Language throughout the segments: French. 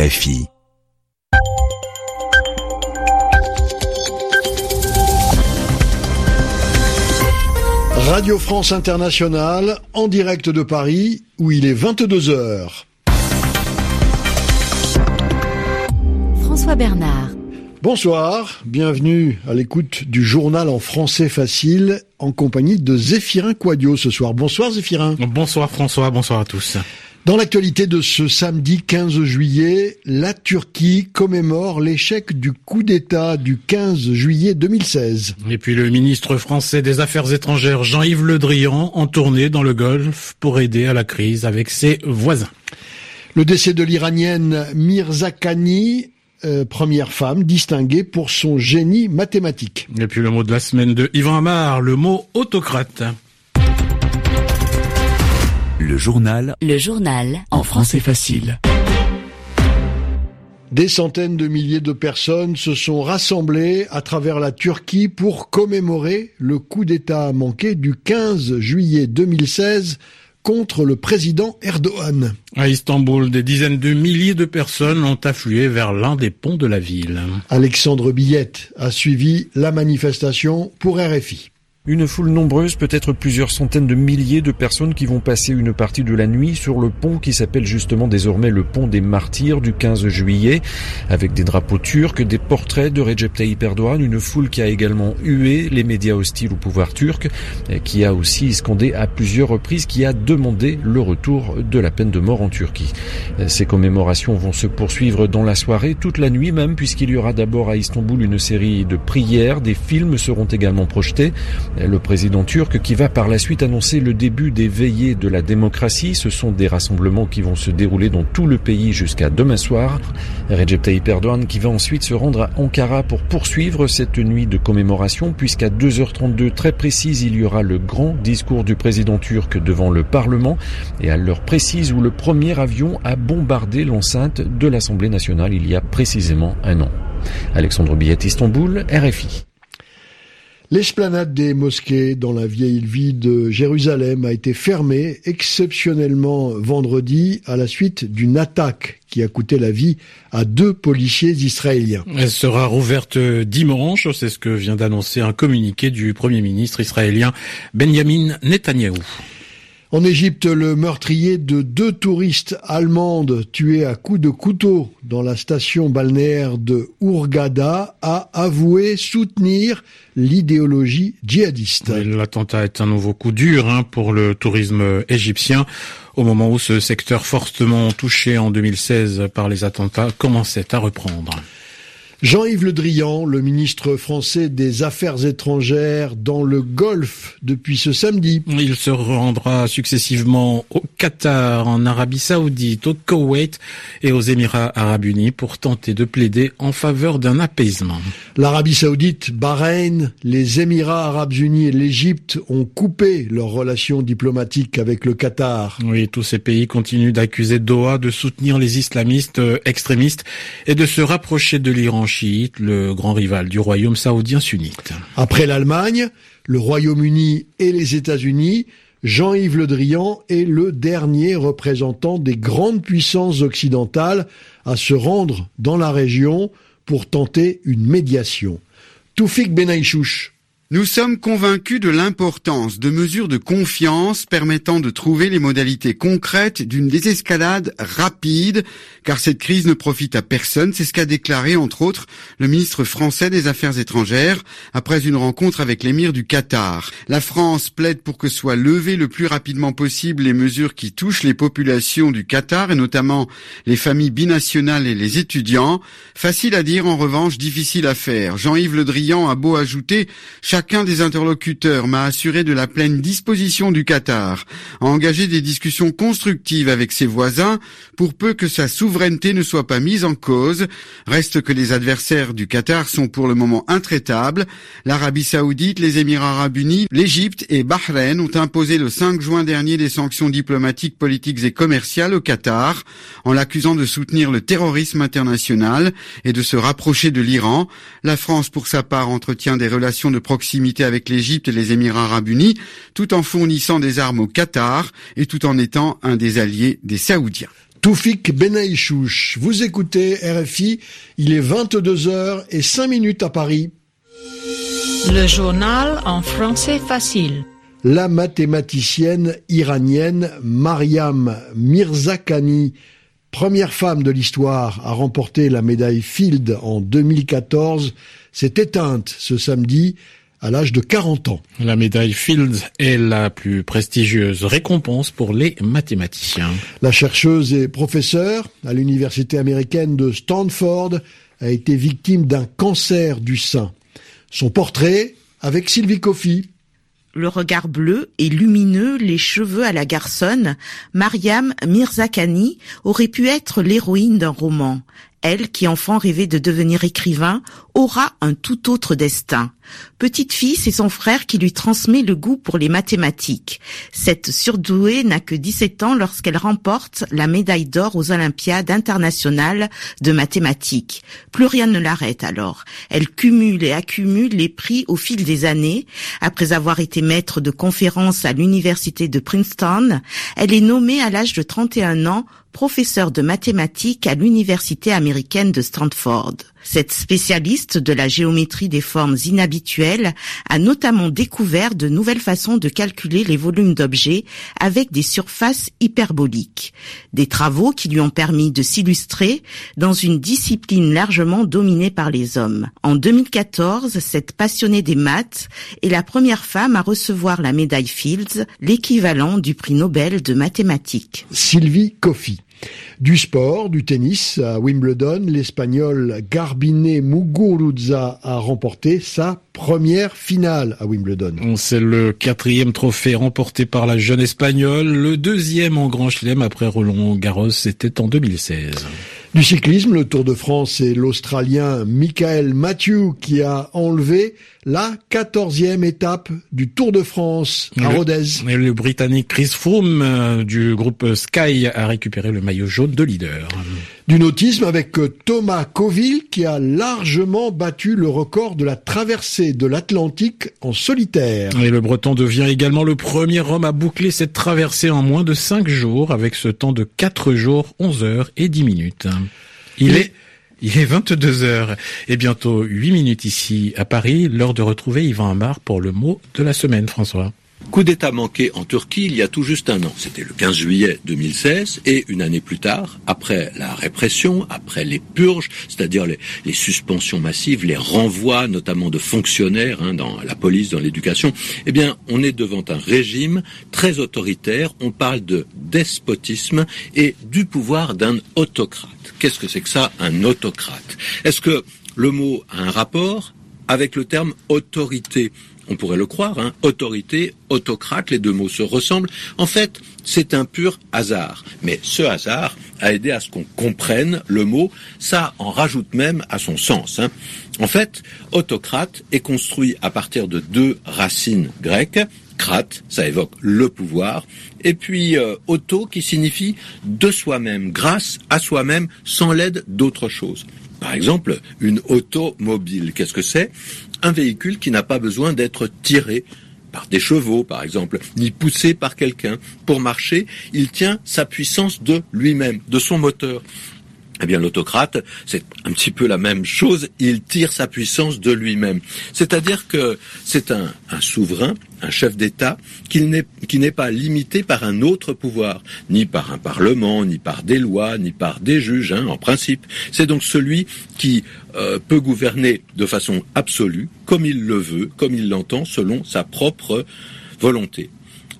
RFI. Radio France Internationale, en direct de Paris, où il est 22 heures. François Bernard. Bonsoir, bienvenue à l'écoute du journal en français facile en compagnie de Zéphirin Quadio ce soir. Bonsoir Zéphirin. Bonsoir François, bonsoir à tous. Dans l'actualité de ce samedi 15 juillet, la Turquie commémore l'échec du coup d'État du 15 juillet 2016. Et puis le ministre français des Affaires étrangères Jean-Yves Le Drian en tournée dans le Golfe pour aider à la crise avec ses voisins. Le décès de l'Iranienne Mirza Khani, euh, première femme distinguée pour son génie mathématique. Et puis le mot de la semaine de Yvan Amar, le mot autocrate. Le journal Le journal en français facile. Des centaines de milliers de personnes se sont rassemblées à travers la Turquie pour commémorer le coup d'État manqué du 15 juillet 2016 contre le président Erdogan. À Istanbul, des dizaines de milliers de personnes ont afflué vers l'un des ponts de la ville. Alexandre Billette a suivi la manifestation pour RFI. Une foule nombreuse, peut-être plusieurs centaines de milliers de personnes qui vont passer une partie de la nuit sur le pont qui s'appelle justement désormais le pont des martyrs du 15 juillet, avec des drapeaux turcs, des portraits de Recep Tayyip Erdogan, une foule qui a également hué les médias hostiles au pouvoir turc, qui a aussi scandé à plusieurs reprises, qui a demandé le retour de la peine de mort en Turquie. Ces commémorations vont se poursuivre dans la soirée, toute la nuit même, puisqu'il y aura d'abord à Istanbul une série de prières, des films seront également projetés. Le président turc qui va par la suite annoncer le début des veillées de la démocratie. Ce sont des rassemblements qui vont se dérouler dans tout le pays jusqu'à demain soir. Recep Tayyip Erdogan qui va ensuite se rendre à Ankara pour poursuivre cette nuit de commémoration puisqu'à 2h32 très précise il y aura le grand discours du président turc devant le Parlement et à l'heure précise où le premier avion a bombardé l'enceinte de l'Assemblée nationale il y a précisément un an. Alexandre Billet, Istanbul, RFI. L'esplanade des mosquées dans la vieille ville de Jérusalem a été fermée exceptionnellement vendredi à la suite d'une attaque qui a coûté la vie à deux policiers israéliens. Elle sera rouverte dimanche, c'est ce que vient d'annoncer un communiqué du Premier ministre israélien Benjamin Netanyahou. En Égypte, le meurtrier de deux touristes allemandes tués à coups de couteau dans la station balnéaire de Hurghada a avoué soutenir l'idéologie djihadiste. L'attentat est un nouveau coup dur hein, pour le tourisme égyptien au moment où ce secteur fortement touché en 2016 par les attentats commençait à reprendre. Jean-Yves Le Drian, le ministre français des Affaires étrangères dans le Golfe depuis ce samedi. Il se rendra successivement au Qatar, en Arabie Saoudite, au Koweït et aux Émirats Arabes Unis pour tenter de plaider en faveur d'un apaisement. L'Arabie Saoudite, Bahreïn, les Émirats Arabes Unis et l'Égypte ont coupé leurs relations diplomatiques avec le Qatar. Oui, tous ces pays continuent d'accuser Doha de soutenir les islamistes extrémistes et de se rapprocher de l'Iran le grand rival du royaume saoudien sunnite. Après l'Allemagne, le Royaume-Uni et les États-Unis, Jean-Yves Le Drian est le dernier représentant des grandes puissances occidentales à se rendre dans la région pour tenter une médiation. Toufik Benaïchouch. Nous sommes convaincus de l'importance de mesures de confiance permettant de trouver les modalités concrètes d'une désescalade rapide, car cette crise ne profite à personne. C'est ce qu'a déclaré, entre autres, le ministre français des Affaires étrangères après une rencontre avec l'émir du Qatar. La France plaide pour que soient levées le plus rapidement possible les mesures qui touchent les populations du Qatar et notamment les familles binationales et les étudiants. Facile à dire, en revanche, difficile à faire. Jean-Yves Le Drian a beau ajouter Chacun des interlocuteurs m'a assuré de la pleine disposition du Qatar à engager des discussions constructives avec ses voisins pour peu que sa souveraineté ne soit pas mise en cause. Reste que les adversaires du Qatar sont pour le moment intraitables. L'Arabie saoudite, les Émirats arabes unis, l'Égypte et Bahreïn ont imposé le 5 juin dernier des sanctions diplomatiques, politiques et commerciales au Qatar en l'accusant de soutenir le terrorisme international et de se rapprocher de l'Iran. La France, pour sa part, entretient des relations de proximité avec l'Égypte et les Émirats arabes unis, tout en fournissant des armes au Qatar et tout en étant un des alliés des Saoudiens. Toufik Benaïchouch. Vous écoutez RFI, il est 22h et 5 minutes à Paris. Le journal en français facile. La mathématicienne iranienne Mariam Mirzakhani, première femme de l'histoire à remporter la médaille Field en 2014, s'est éteinte ce samedi à l'âge de 40 ans. La médaille Fields est la plus prestigieuse récompense pour les mathématiciens. La chercheuse et professeure à l'université américaine de Stanford a été victime d'un cancer du sein. Son portrait avec Sylvie Coffey. Le regard bleu et lumineux, les cheveux à la garçonne, Mariam Mirzakhani aurait pu être l'héroïne d'un roman elle qui enfant rêvait de devenir écrivain, aura un tout autre destin. Petite fille, c'est son frère qui lui transmet le goût pour les mathématiques. Cette surdouée n'a que 17 ans lorsqu'elle remporte la médaille d'or aux Olympiades internationales de mathématiques. Plus rien ne l'arrête alors. Elle cumule et accumule les prix au fil des années. Après avoir été maître de conférences à l'université de Princeton, elle est nommée à l'âge de 31 ans professeur de mathématiques à l'université américaine de Stanford. Cette spécialiste de la géométrie des formes inhabituelles a notamment découvert de nouvelles façons de calculer les volumes d'objets avec des surfaces hyperboliques. Des travaux qui lui ont permis de s'illustrer dans une discipline largement dominée par les hommes. En 2014, cette passionnée des maths est la première femme à recevoir la médaille Fields, l'équivalent du prix Nobel de mathématiques. Sylvie Coffey. Du sport, du tennis à Wimbledon, l'Espagnol Garbine Muguruza a remporté sa première finale à Wimbledon. C'est le quatrième trophée remporté par la jeune Espagnole, le deuxième en Grand Chelem après Roland Garros, c'était en 2016. Du cyclisme, le Tour de France et l'Australien Michael Matthew qui a enlevé la quatorzième étape du Tour de France à Rodez. Le Britannique Chris Froome euh, du groupe Sky a récupéré le maillot jaune de leader. Du nautisme avec Thomas Coville qui a largement battu le record de la traversée de l'Atlantique en solitaire. Et le Breton devient également le premier homme à boucler cette traversée en moins de 5 jours avec ce temps de 4 jours, 11 heures et 10 minutes. Il est il est 22 heures et bientôt 8 minutes ici à Paris, l'heure de retrouver Yvan Amar pour le mot de la semaine, François. Coup d'État manqué en Turquie il y a tout juste un an. C'était le 15 juillet 2016 et une année plus tard, après la répression, après les purges, c'est-à-dire les, suspensions massives, les renvois notamment de fonctionnaires hein, dans la police, dans l'éducation, eh bien, on est devant un régime très autoritaire. On parle de despotisme et du pouvoir d'un autocrate. Qu'est-ce que c'est que ça, un autocrate? Est-ce que le mot a un rapport avec le terme autorité? On pourrait le croire, hein, autorité, autocrate, les deux mots se ressemblent. En fait, c'est un pur hasard. Mais ce hasard a aidé à ce qu'on comprenne le mot, ça en rajoute même à son sens. Hein. En fait, autocrate est construit à partir de deux racines grecques. Crate, ça évoque le pouvoir, et puis euh, auto qui signifie de soi-même, grâce à soi-même, sans l'aide d'autre chose. Par exemple, une automobile, qu'est-ce que c'est? Un véhicule qui n'a pas besoin d'être tiré par des chevaux, par exemple, ni poussé par quelqu'un. Pour marcher, il tient sa puissance de lui-même, de son moteur. Eh bien, l'autocrate, c'est un petit peu la même chose. Il tire sa puissance de lui-même. C'est-à-dire que c'est un, souverain, un chef d'État, qui n'est pas limité par un autre pouvoir, ni par un parlement, ni par des lois, ni par des juges, hein, en principe. C'est donc celui qui euh, peut gouverner de façon absolue, comme il le veut, comme il l'entend, selon sa propre volonté.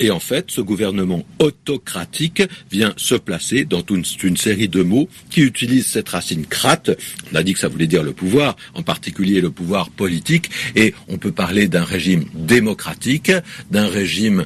Et en fait, ce gouvernement autocratique vient se placer dans une, une, série de mots qui utilisent cette racine crate. On a dit que ça voulait dire le pouvoir, en particulier le pouvoir politique, et on peut parler d'un régime démocratique, d'un régime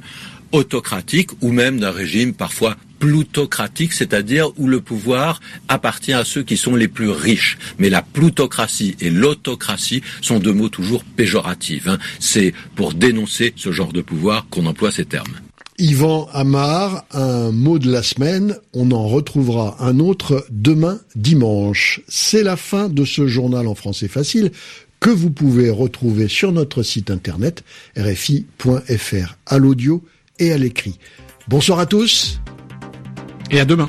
autocratique ou même d'un régime parfois plutocratique, c'est-à-dire où le pouvoir appartient à ceux qui sont les plus riches. Mais la plutocratie et l'autocratie sont deux mots toujours péjoratifs. Hein. C'est pour dénoncer ce genre de pouvoir qu'on emploie ces termes. Yvan Amar, un mot de la semaine, on en retrouvera un autre demain dimanche. C'est la fin de ce journal en français facile que vous pouvez retrouver sur notre site internet rfi.fr à l'audio et à l'écrit. Bonsoir à tous et à demain.